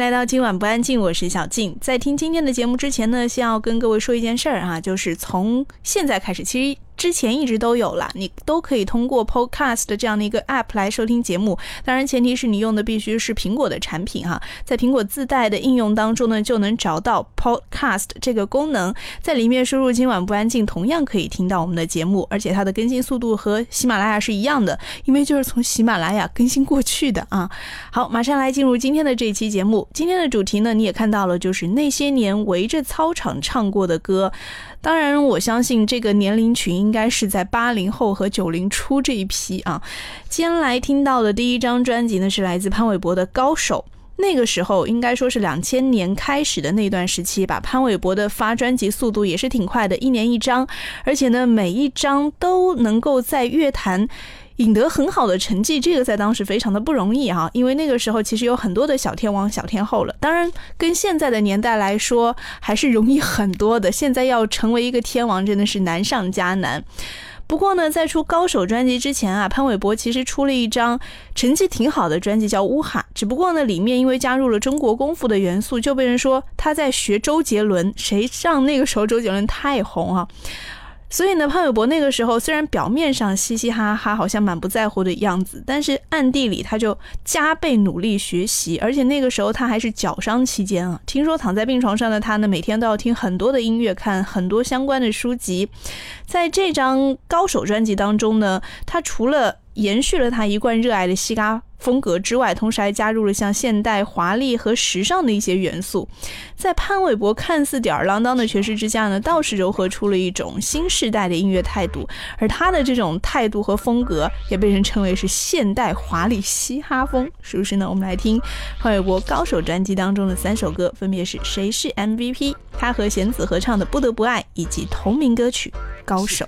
来到今晚不安静，我是小静。在听今天的节目之前呢，先要跟各位说一件事儿哈，就是从现在开始，其实。之前一直都有了，你都可以通过 Podcast 这样的一个 App 来收听节目。当然，前提是你用的必须是苹果的产品哈。在苹果自带的应用当中呢，就能找到 Podcast 这个功能，在里面输入“今晚不安静”，同样可以听到我们的节目。而且它的更新速度和喜马拉雅是一样的，因为就是从喜马拉雅更新过去的啊。好，马上来进入今天的这一期节目。今天的主题呢，你也看到了，就是那些年围着操场唱过的歌。当然，我相信这个年龄群应该是在八零后和九零初这一批啊。今天来听到的第一张专辑呢，是来自潘玮柏的《高手》。那个时候应该说是两千年开始的那段时期吧，潘玮柏的发专辑速度也是挺快的，一年一张，而且呢，每一张都能够在乐坛。赢得很好的成绩，这个在当时非常的不容易哈，因为那个时候其实有很多的小天王、小天后了。当然，跟现在的年代来说，还是容易很多的。现在要成为一个天王，真的是难上加难。不过呢，在出《高手》专辑之前啊，潘玮柏其实出了一张成绩挺好的专辑，叫《乌哈》。只不过呢，里面因为加入了中国功夫的元素，就被人说他在学周杰伦。谁让那个时候周杰伦太红啊？所以呢，潘玮柏那个时候虽然表面上嘻嘻哈哈，好像满不在乎的样子，但是暗地里他就加倍努力学习，而且那个时候他还是脚伤期间啊。听说躺在病床上的他呢，每天都要听很多的音乐，看很多相关的书籍。在这张高手专辑当中呢，他除了延续了他一贯热爱的西嘎风格之外，同时还加入了像现代、华丽和时尚的一些元素。在潘玮柏看似吊儿郎当的诠释之下呢，倒是糅合出了一种新时代的音乐态度。而他的这种态度和风格，也被人称为是现代华丽嘻哈风，是不是呢？我们来听潘玮柏高手专辑当中的三首歌，分别是《谁是 MVP》，他和弦子合唱的《不得不爱》，以及同名歌曲《高手》。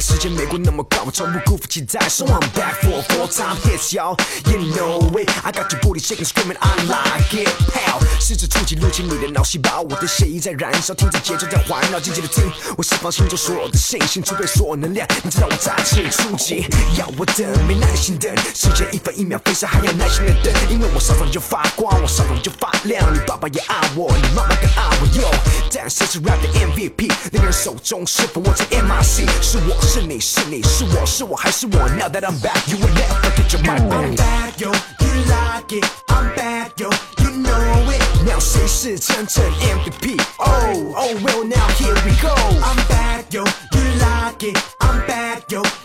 时间没过那么快，我从不辜负期待。So I'm back for four time hits, y'all. You know it. I got you booty shaking, screaming, I like it. Pow，试着触及入侵你的脑细胞，我的血液在燃烧，听着节奏在环绕，静静的听，我释放心中所有的信心，储备所有能量。你知道我再次出击，要我等，没耐心等，时间一分一秒飞逝，还要耐心的等，因为我上场就发光，我上场就发亮。你爸爸也爱我，你妈妈更爱我，Yo，但谁是 rap 的 MVP？那个人手中是否握着 MIC？是我。是你是你是我是我还是我？Now that I'm back, you will never get your mind back. I'm back, yo, you like it. I'm back, yo, you know it. Now 谁是真正 MVP? Oh, oh well, now here we go. I'm back, yo, you like it. I'm back, yo, you know it.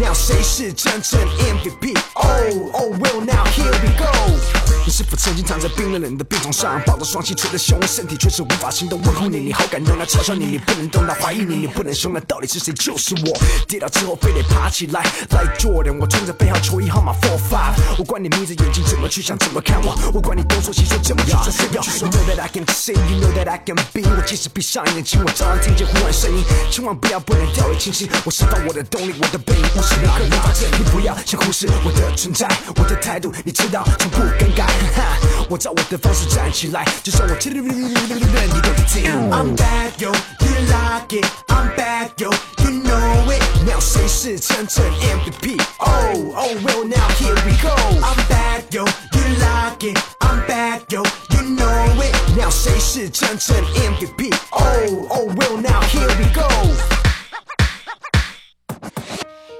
Now 谁是真正 MVP? Oh, oh well, now here we go. 你是否曾经躺在冰冷冷的病床上，抱着双膝捶着胸，身体却是无法行动？问候你，你好感动；那嘲笑你，你不能动；那怀疑你，你不能凶。那到底是谁？就是我。跌倒之后非得爬起来，Like Jordan，我穿着背号球衣号码 Four Five。我管你眯着眼睛怎么去想，怎么看我。我管你东说西说怎么去说。You know that I can see，You know that I can be。我即使闭上眼睛，我照样听见呼唤声音。千万不要不能掉以轻心，我释放我的动力，我的背影无时无刻无法证你不要想忽视我的存在，我的态度你知道从不更改。我照我的方式站起来，就算我气得你都得听。I'm bad yo, you like it. I'm bad yo, you know it. Now 谁是真正 MVP? Oh, oh well now here we go. I'm bad yo, you like it. I'm bad yo, you know it. Now 谁是真正 MVP? Oh, oh well now here we go.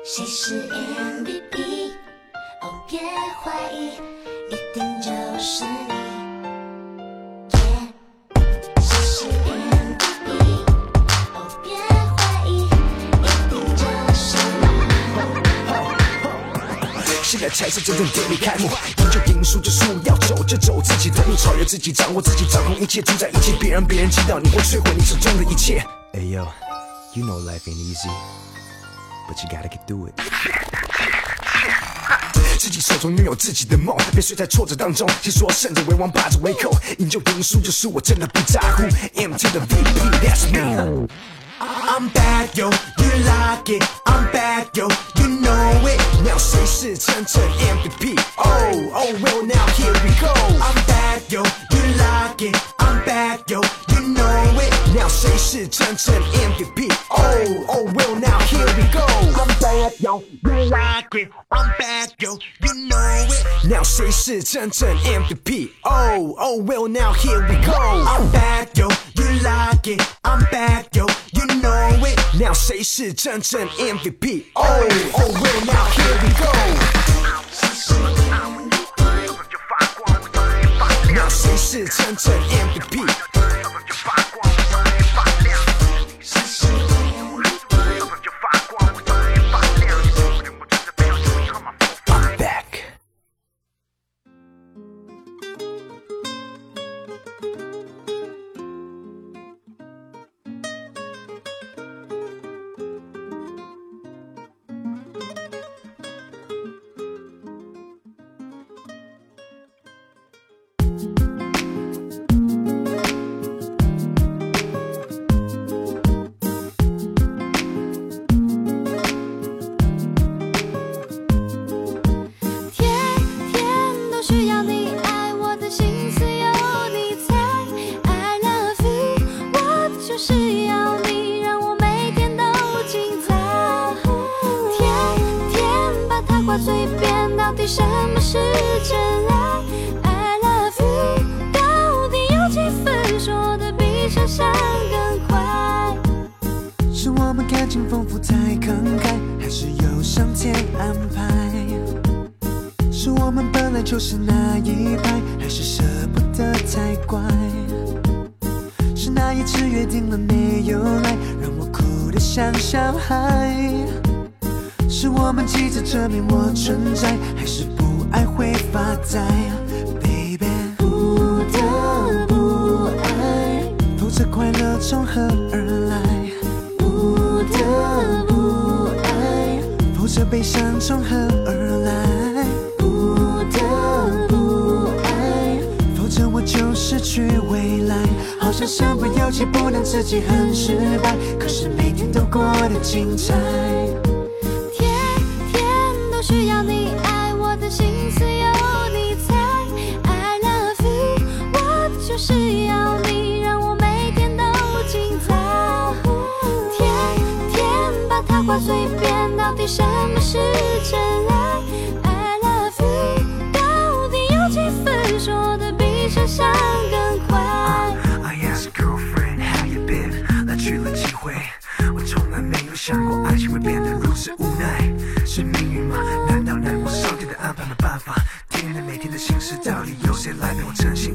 谁是 MVP？哦，别怀疑。是你，谁是 MVP？哦，别怀疑，一定就是你。现在才是真正典礼开幕，赢就赢，输就输，要走就走自己的路，超越自己，掌握自己，掌控一切，主宰一切，别让别人知道你会摧毁你手中的一切。Hey yo，you know life ain't But you gotta get do it。自己手中拥有自己的梦，别睡在挫折当中。听说胜者为王，败者为寇，赢就赢输，就输我真的不在乎。M to the V，That's me。I'm bad yo, you like it. I'm bad yo, you know it. Now 谁是真正 MVP? Oh, oh well now here we go. I'm bad yo, you like it. I'm bad yo, you know it. Now 谁是真正 MVP? Oh, oh well now here we go. I'm bad yo, you like it. I'm bad yo, you know it. Now 谁是真正 MVP? Oh, oh well now here we go. I'm bad yo, you like it. I'm bad yo, you know it. Now 谁是真正 MVP? Oh, oh well now here we go. Now 谁是真正 MVP? 随便，到底什么是真爱？I love you，到底有几分说的比想象更快？I ask girlfriend how you been，来去了几回，我从来没有想过爱情会变得如此无奈，是命运吗？难道难过上天的安排没办法？天天每天的心事，到底由谁来陪我真心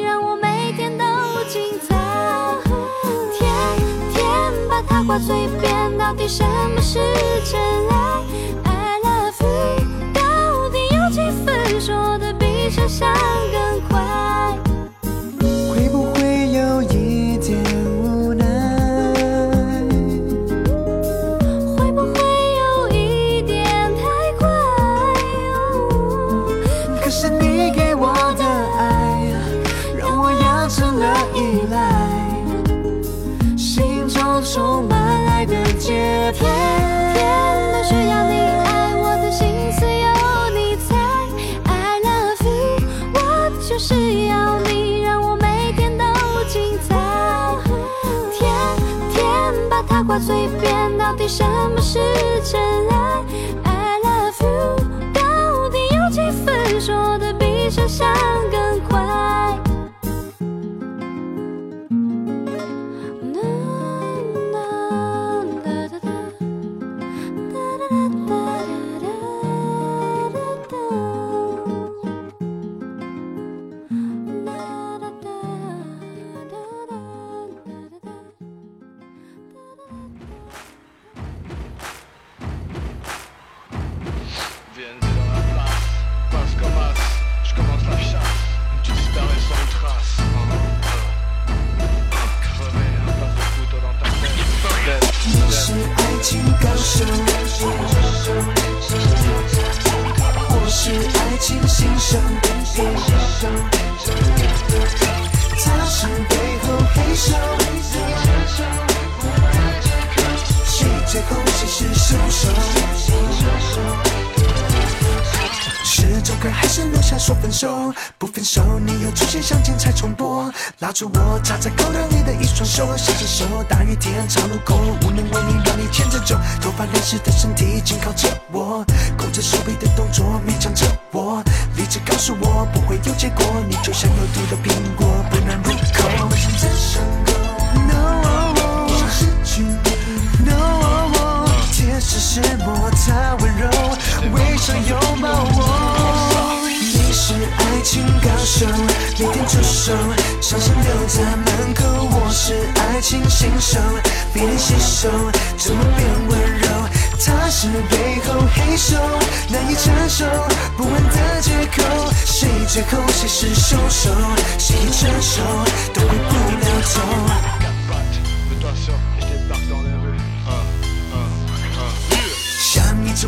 我嘴边，到底什么是真爱？I love you，到底有几分说的比想象什么是真爱不分手，你又出现相见才重播，拉住我，插在口袋里的一双手，小牵手，大雨天长路口，无能为力让你牵着走，头发淋湿的身体紧靠着我，勾着手臂的动作勉强着我，理智告诉我不会有结果，你就像有毒的苹果，不能入口。我想再上钩，No，我想失去你，No，天使是摩擦温柔，微笑拥抱我。是爱情高手，每天出手，伤心留在门口。我是爱情新手，别人洗手，怎么变温柔？他是背后黑手，难以承受不安的借口。谁最后谁是凶手？谁承受都回不了头。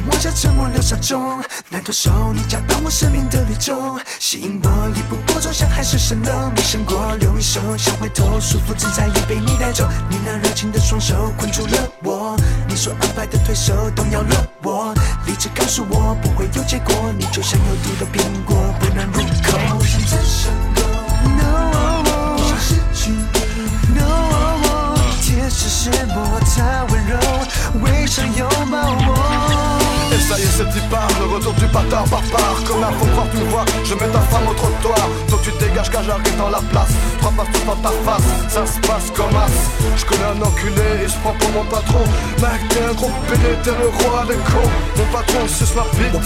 一直往下沉默流沙中，难脱手，你加到我生命的绿洲，吸引我一步步走向海市蜃楼。没想过留一手，想回头，舒服自在也被你带走。你那热情的双手困住了我，你所安排的对手动摇了我。理智告诉我不会有结果，你就像有毒的苹果，不能入口。我想再上钩，No，我想失去你，No，天使是摩擦温柔，微笑拥抱我。Ça y est, c'est départ, le retour du bâtard barbare. Comme un faux croire, tu vois, je mets ta femme au trottoir. Toi, tu dégages car j'arrive dans la place. Trois passes tout dans ta face, ça se passe comme as. Je connais un enculé et je prends pour mon patron. Mec, t'es un gros pédé, t'es le roi des cons. Mon patron suce ma bite. Et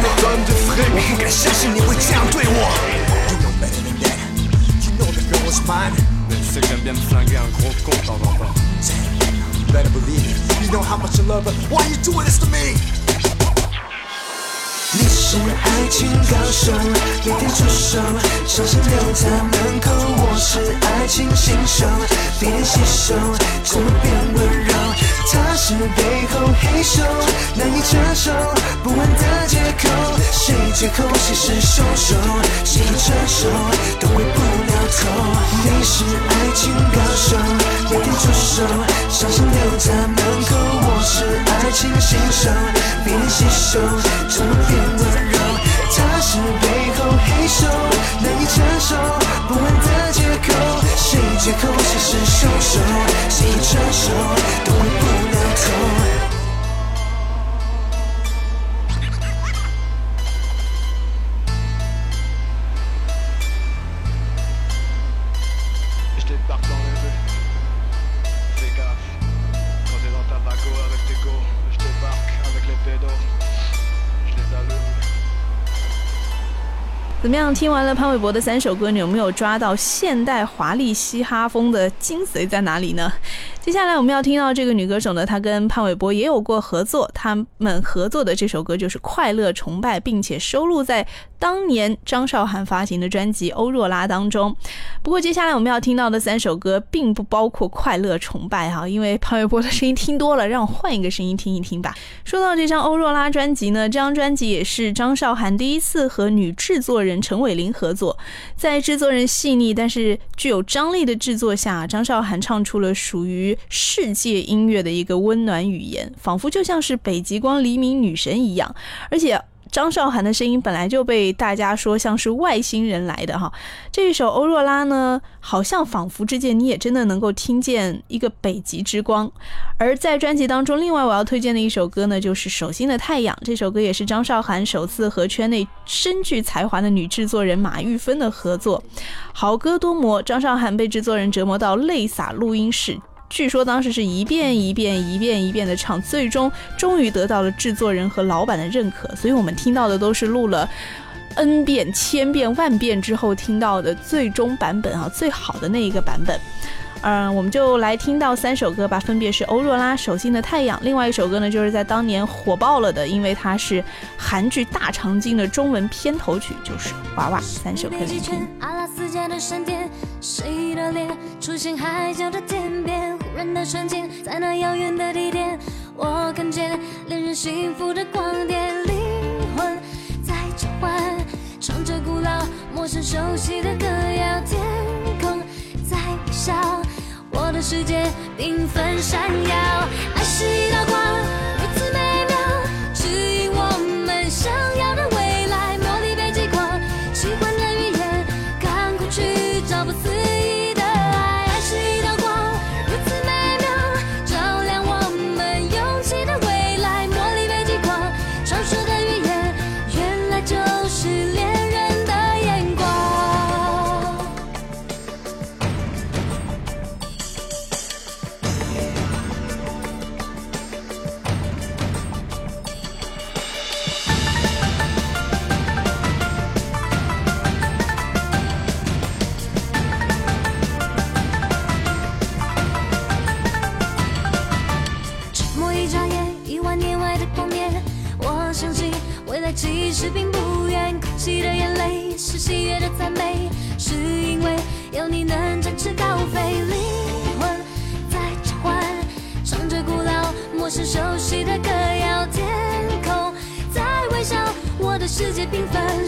me donne du fric. You know better than that. You know the girl was mine. Mais tu sais que j'aime bien me flinguer un gros con de temps en temps. Better believe it. You know how much I love her. Why are you doing this to me. 你是爱情高手，每天出手，伤心留在门口。我是爱情新手，别人洗手，怎么变温柔？他是背后黑手，难以承受不安的借口。谁最后谁是凶手？谁承受都回不了头。你是爱情高手，每天出手，伤心留在门口。我是爱情新手，别人洗手，怎么变温柔？他是背后黑手，难以承受不安的借口。谁借口谁是凶手？谁承受都回不了头。怎么样？听完了潘玮柏的三首歌，你有没有抓到现代华丽嘻哈风的精髓在哪里呢？接下来我们要听到这个女歌手呢，她跟潘玮柏也有过合作，他们合作的这首歌就是《快乐崇拜》，并且收录在当年张韶涵发行的专辑《欧若拉》当中。不过接下来我们要听到的三首歌并不包括《快乐崇拜》哈，因为潘玮柏的声音听多了，让我换一个声音听一听吧。说到这张《欧若拉》专辑呢，这张专辑也是张韶涵第一次和女制作人陈伟霆合作，在制作人细腻但是具有张力的制作下，张韶涵唱出了属于世界音乐的一个温暖语言，仿佛就像是北极光黎明女神一样，而且。张韶涵的声音本来就被大家说像是外星人来的哈。这一首《欧若拉》呢，好像仿佛之间你也真的能够听见一个北极之光。而在专辑当中，另外我要推荐的一首歌呢，就是《手心的太阳》。这首歌也是张韶涵首次和圈内深具才华的女制作人马玉芬的合作。好歌多磨，张韶涵被制作人折磨到泪洒录音室。据说当时是一遍一遍、一遍一遍的唱，最终终于得到了制作人和老板的认可。所以我们听到的都是录了 n 遍、千遍、万遍之后听到的最终版本啊，最好的那一个版本。嗯，我们就来听到三首歌吧，分别是欧若拉《手心的太阳》，另外一首歌呢，就是在当年火爆了的，因为它是韩剧《大长今》的中文片头曲，就是《娃娃》。三首歌来听。阿拉斯加的闪电，谁的脸出现海角的天边？忽然的瞬间，在那遥远的地点，我看见恋人幸福的光点，灵魂在召唤，唱着古老、陌生、熟悉的歌谣，天空在微笑。世界缤纷闪耀，爱是一道光，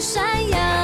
闪耀。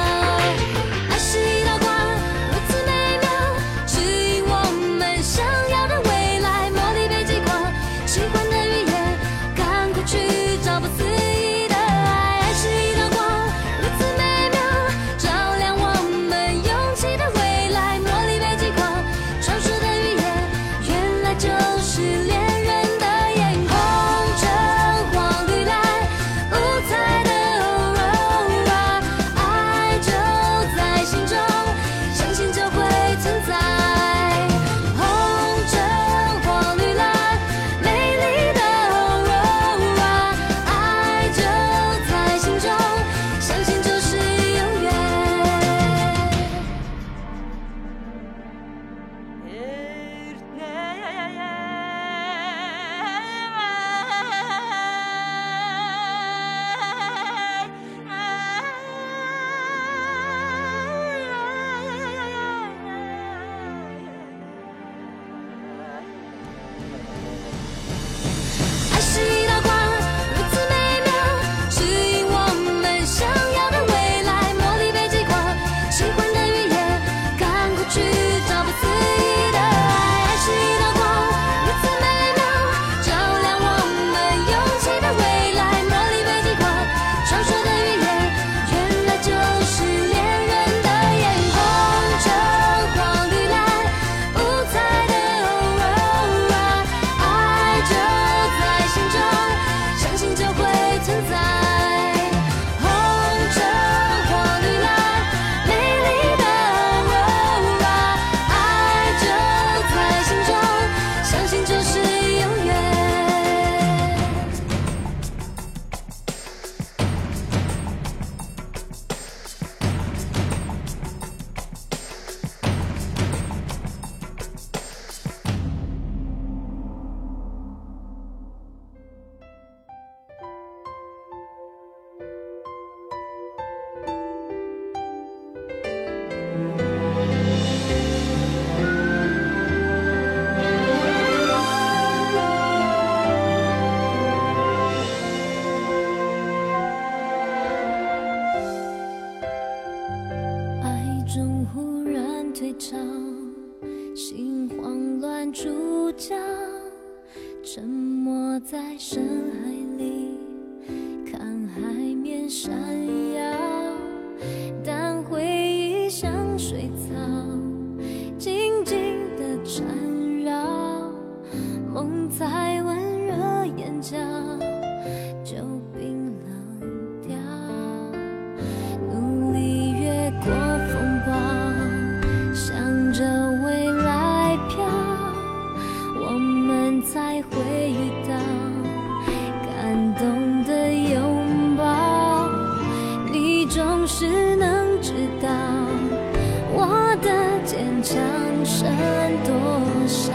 多少，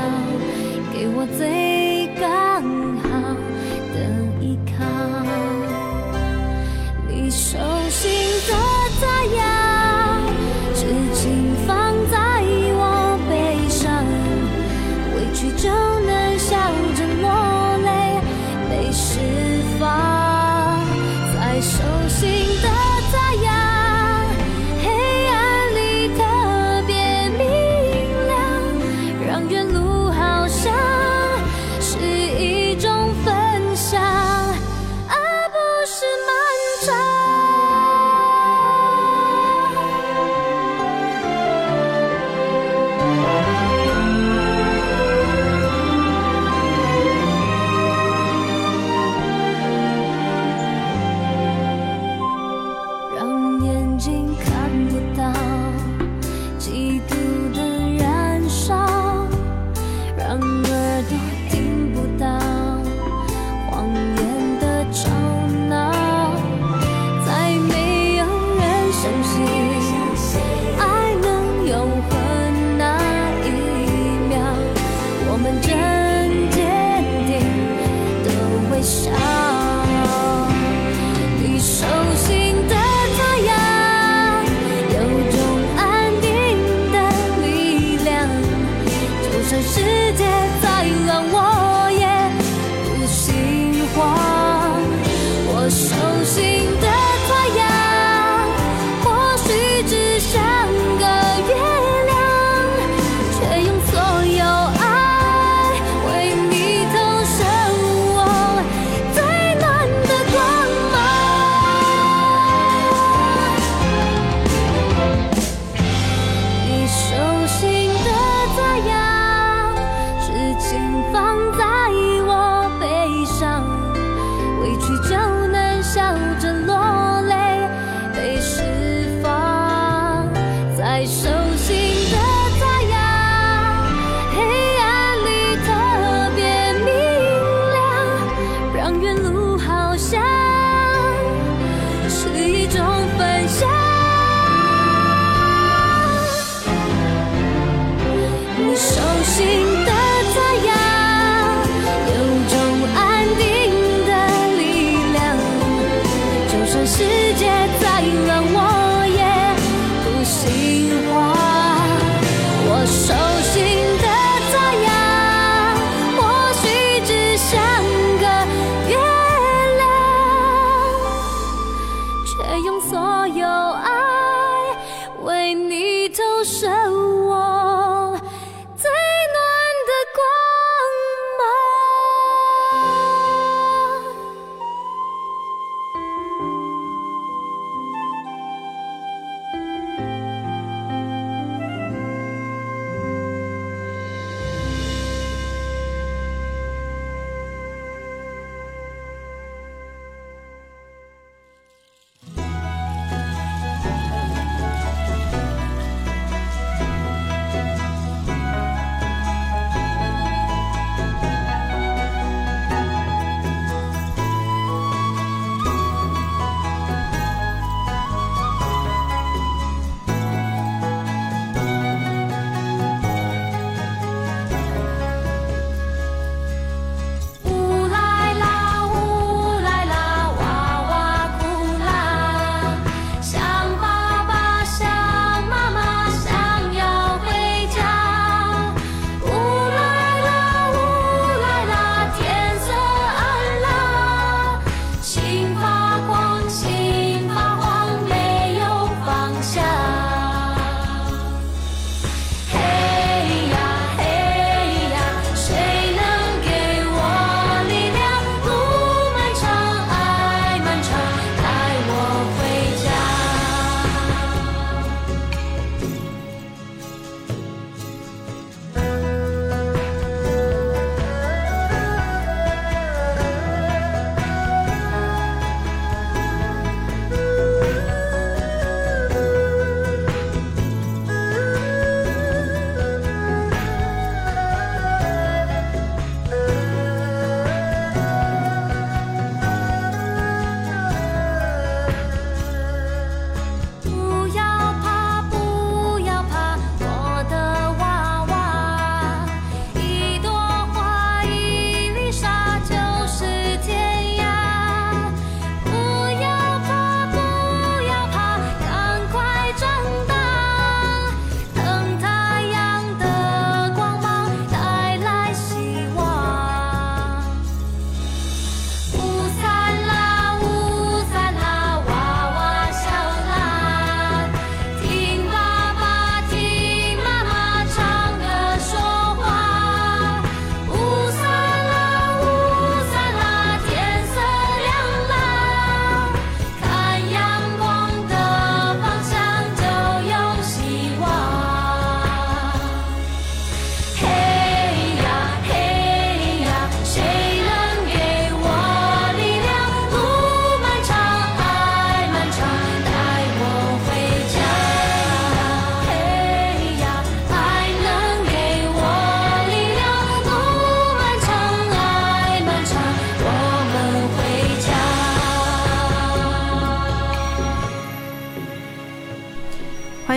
给我最刚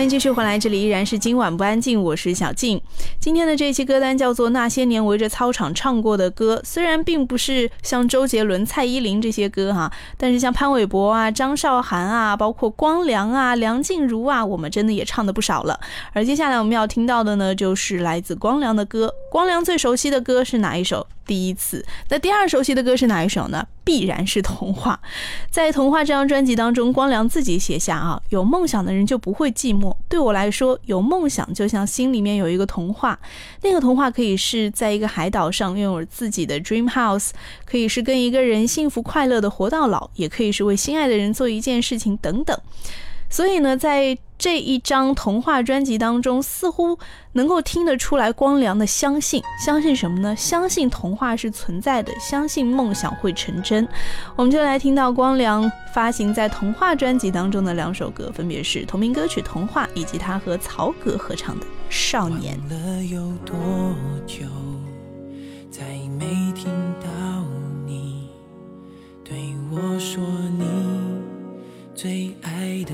迎继续回来，这里依然是今晚不安静，我是小静。今天的这期歌单叫做《那些年围着操场唱过的歌》，虽然并不是像周杰伦、蔡依林这些歌哈，但是像潘玮柏啊、张韶涵啊，包括光良啊、梁静茹啊，我们真的也唱的不少了。而接下来我们要听到的呢，就是来自光良的歌。光良最熟悉的歌是哪一首？第一次。那第二熟悉的歌是哪一首呢？必然是童话。在童话这张专辑当中，光良自己写下啊，有梦想的人就不会寂寞。对我来说，有梦想就像心里面有一个童话，那个童话可以是在一个海岛上拥有自己的 dream house，可以是跟一个人幸福快乐的活到老，也可以是为心爱的人做一件事情等等。所以呢，在这一张童话专辑当中，似乎能够听得出来光良的相信，相信什么呢？相信童话是存在的，相信梦想会成真。我们就来听到光良发行在童话专辑当中的两首歌，分别是同名歌曲《童话》，以及他和曹格合唱的《少年》。了有多久，再没听到你对我说你最爱的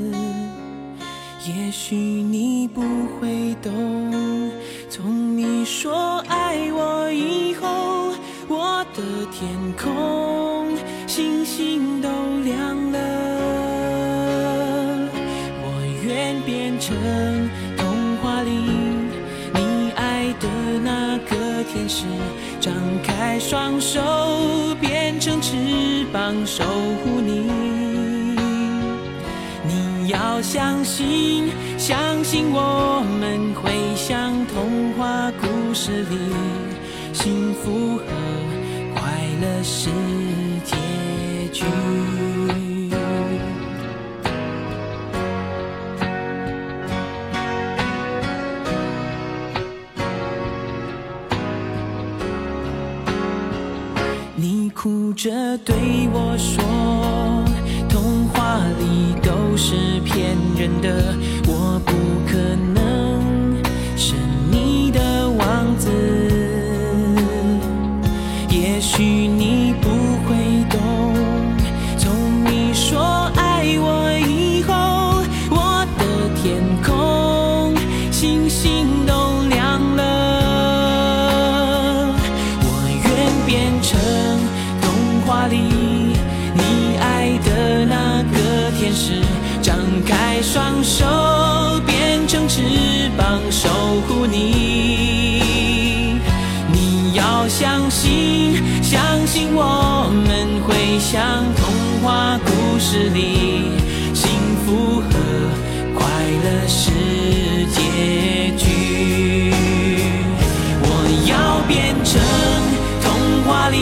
也许你不会懂，从你说爱我以后，我的天空星星都亮了。我愿变成童话里你爱的那个天使，张开双手，变成翅膀守护相信，相信我们会像童话故事里，幸福和快乐是结局。你哭着对我说，童话里是骗人的，相信，相信我们会像童话故事里，幸福和快乐是结局。我要变成童话里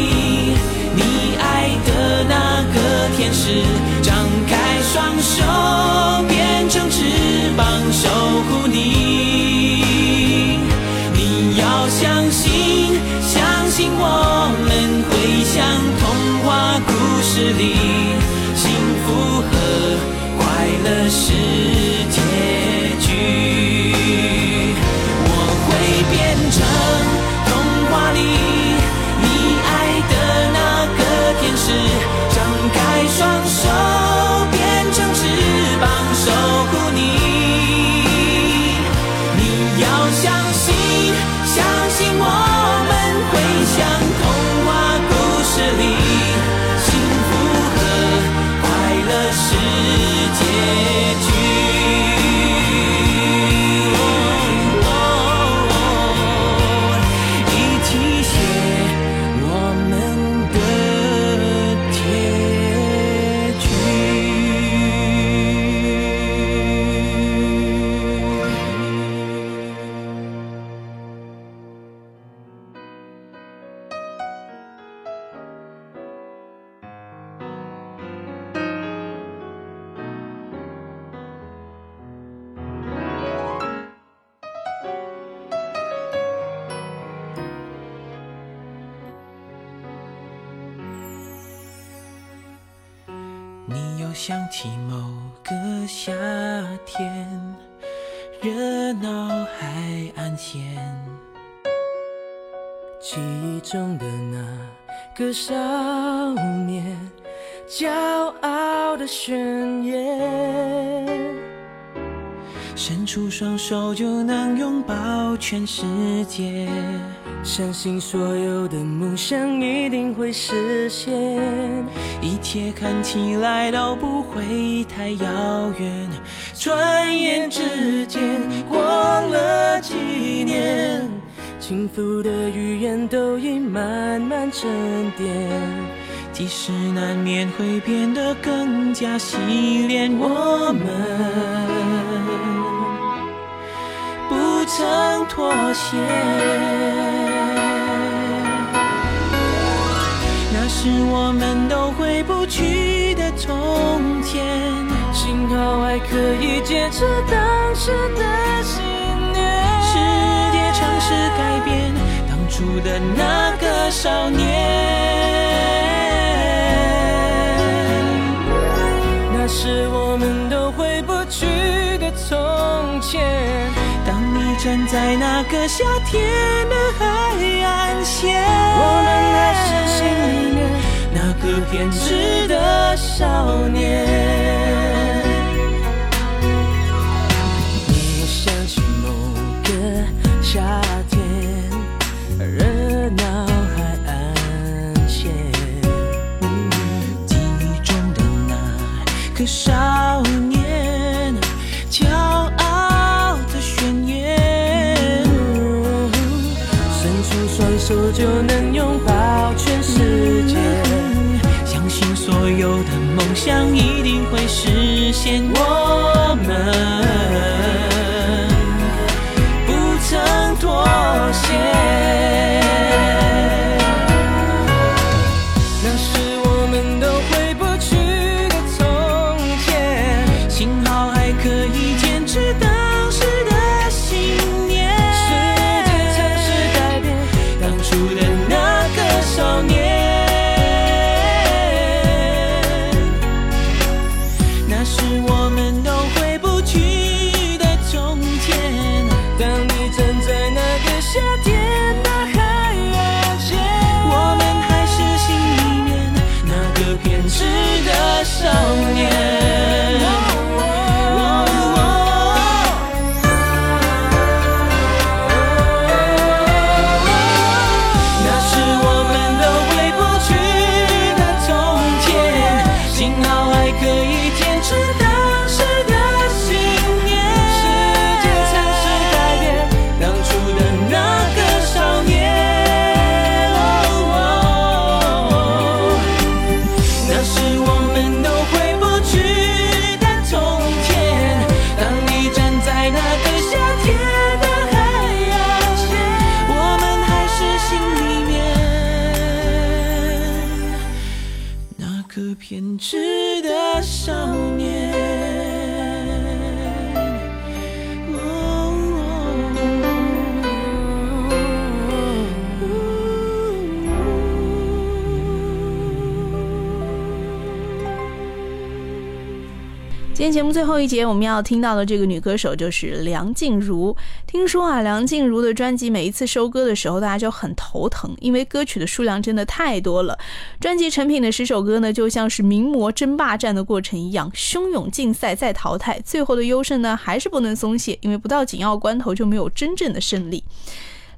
想起某个夏天，热闹海岸线，记忆中的那个少年，骄傲的宣言。伸出双手就能拥抱全世界。相信所有的梦想一定会实现，一切看起来都不会太遥远。转眼之间过了几年，轻浮的语言都已慢慢沉淀，即使难免会变得更加洗练，我们不曾妥协。那是我们都回不去的从前，幸好还可以坚持当时的信念。世界尝试改变当初的那个少年。那是我前。当你站在那个夏天的海岸线，我们还是心里面那个偏执的少年。你想起某个夏现，我节目最后一节，我们要听到的这个女歌手就是梁静茹。听说啊，梁静茹的专辑每一次收歌的时候，大家就很头疼，因为歌曲的数量真的太多了。专辑成品的十首歌呢，就像是名模争霸战的过程一样，汹涌竞赛再淘汰，最后的优胜呢，还是不能松懈，因为不到紧要关头就没有真正的胜利。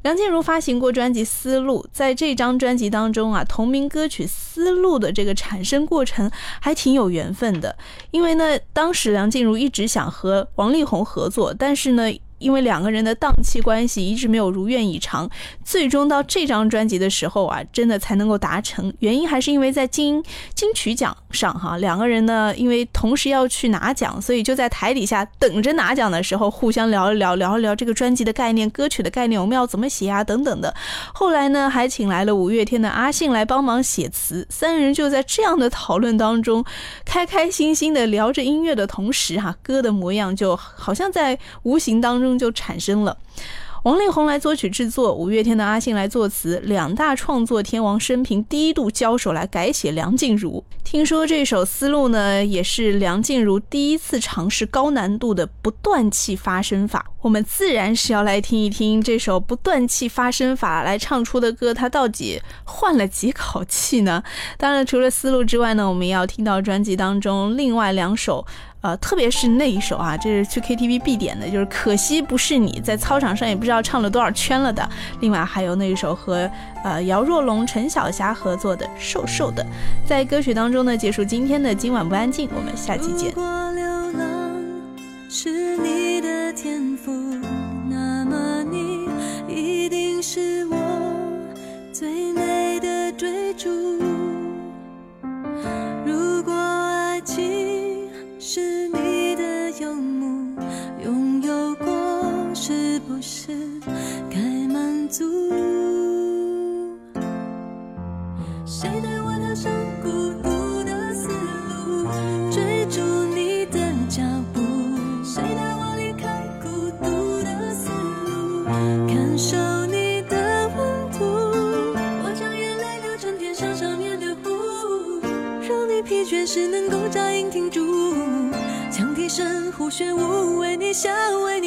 梁静茹发行过专辑《丝路》，在这张专辑当中啊，同名歌曲《丝路》的这个产生过程还挺有缘分的。因为呢，当时梁静茹一直想和王力宏合作，但是呢，因为两个人的档期关系一直没有如愿以偿，最终到这张专辑的时候啊，真的才能够达成。原因还是因为在金金曲奖上哈，两个人呢，因为同时要去拿奖，所以就在台底下等着拿奖的时候，互相聊一聊，聊一聊这个专辑的概念、歌曲的概念，我们要怎么写啊，等等的。后来呢，还请来了五月天的阿信来帮忙写词，三人就在这样的讨论当中，开开心心的聊着音乐的同时，哈，歌的模样就好像在无形当中就产生了。王力宏来作曲制作，五月天的阿信来作词，两大创作天王生平第一度交手来改写梁静茹。听说这首思路呢，也是梁静茹第一次尝试高难度的不断气发声法。我们自然是要来听一听这首不断气发声法来唱出的歌，它到底换了几口气呢？当然，除了思路之外呢，我们也要听到专辑当中另外两首。呃，特别是那一首啊，这是去 KTV 必点的，就是《可惜不是你》，在操场上也不知道唱了多少圈了的。另外还有那一首和呃姚若龙、陈小霞合作的《瘦瘦的》。在歌曲当中呢，结束今天的今晚不安静，我们下期见。如果流浪是你的天赋，那么你一定是我最美的追逐。如果爱情是你的游牧，拥有过是不是该满足？谁对我踏上孤独旋舞，为你笑，为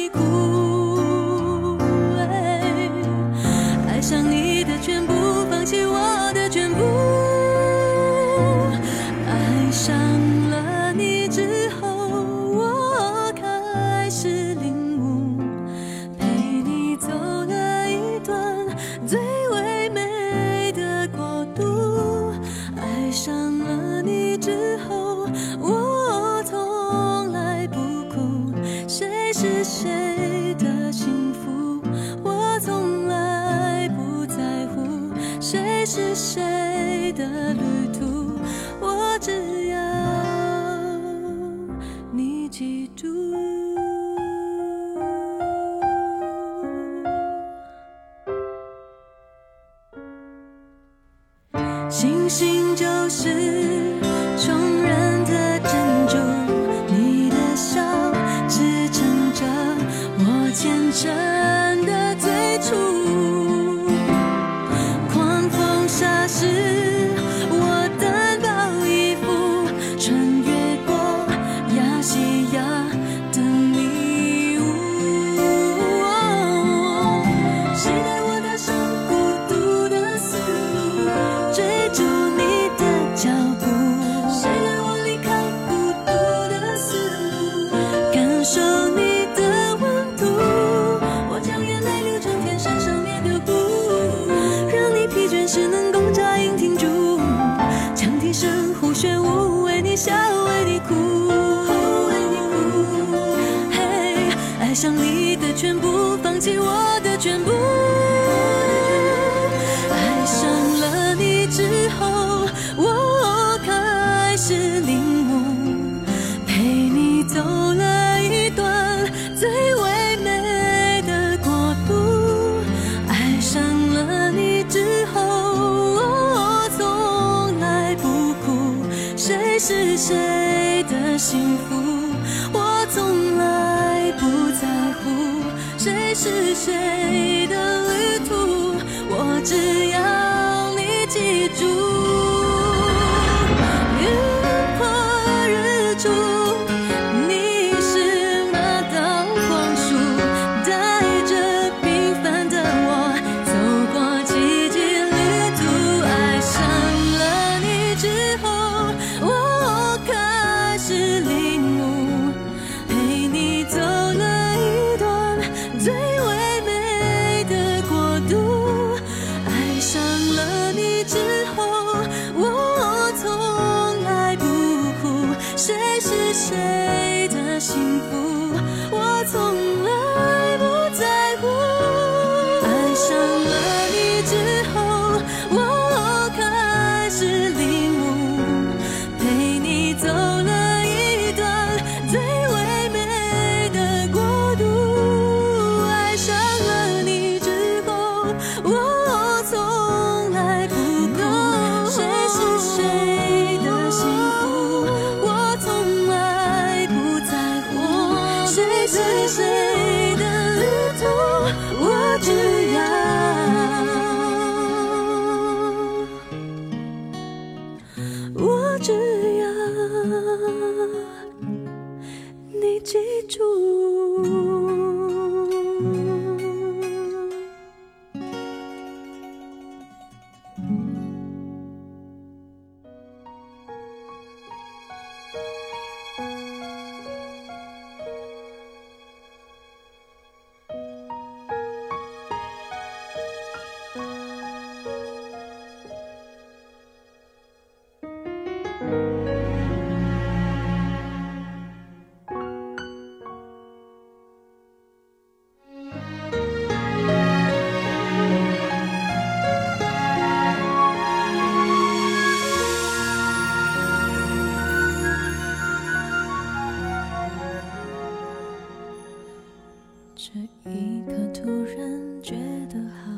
这一刻突然觉得好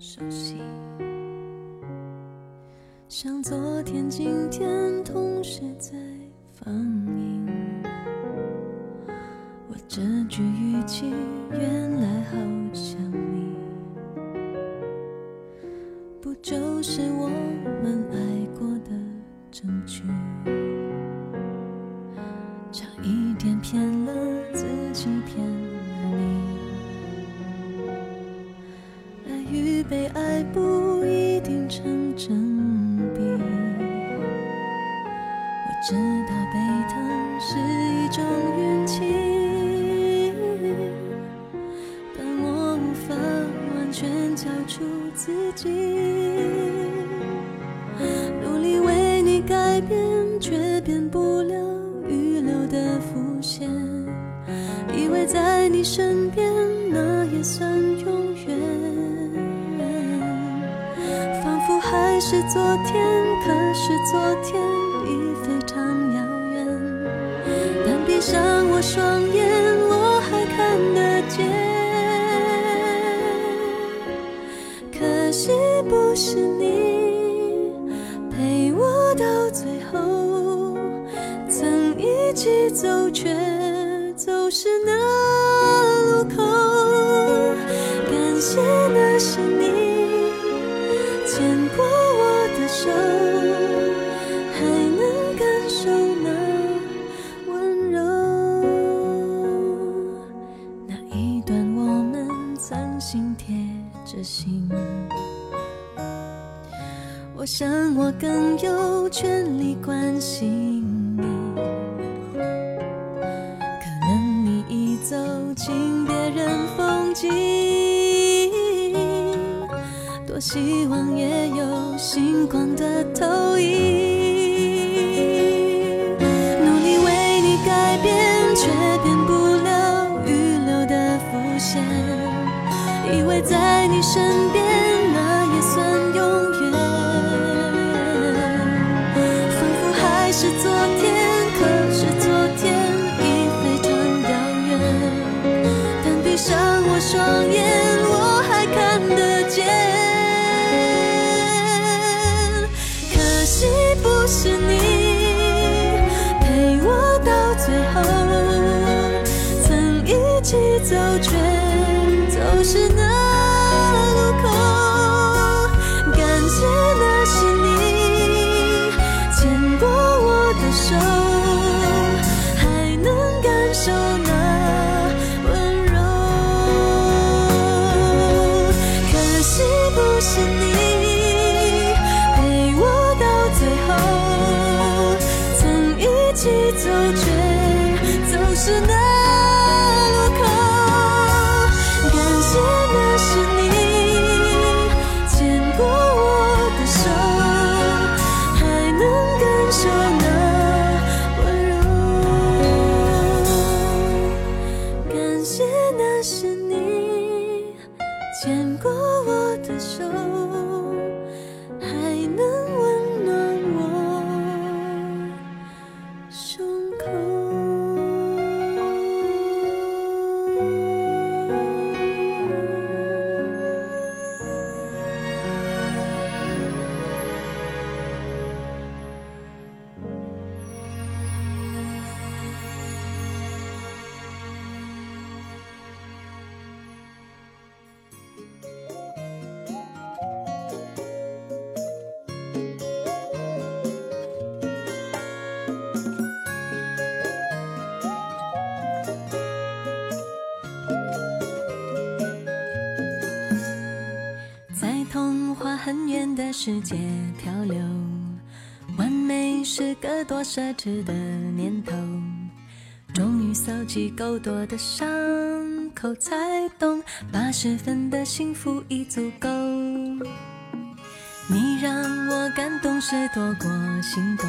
熟悉像昨天今天同时在放映我这句语气原来好牵过我的手。起走却总是难世界漂流完美是个多奢侈的念头。终于搜集够多的伤口才懂八十分的幸福已足够。你让我感动是多过心动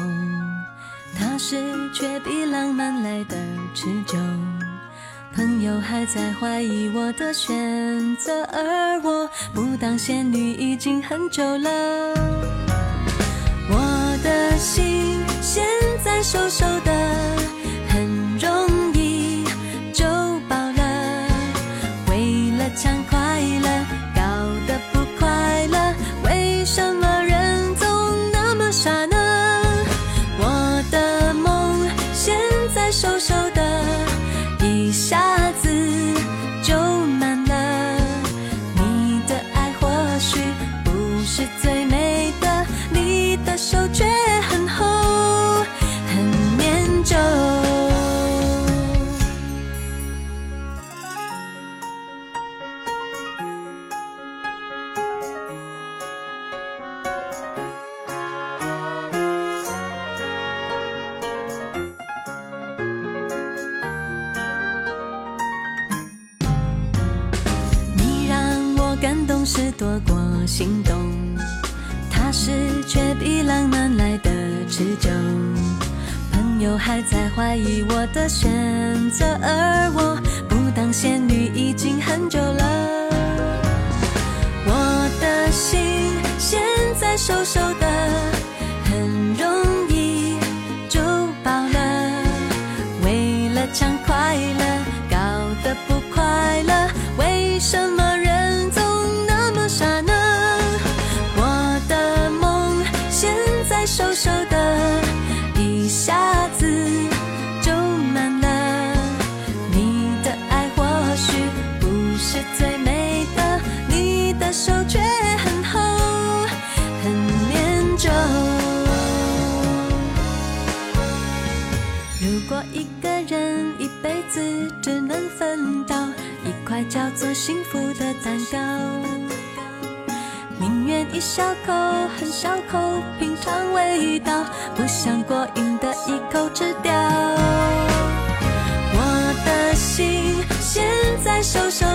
踏实却比浪漫来的持久。还在怀疑我的选择而我不当仙女已经很久了。我的心现在瘦瘦的很容在意我的选择，而我不当仙女已经很久了。我的心现在瘦瘦辈子只能分到一块叫做幸福的蛋糕，宁愿一小口很小口品尝味道，不想过瘾的一口吃掉。我的心现在瘦瘦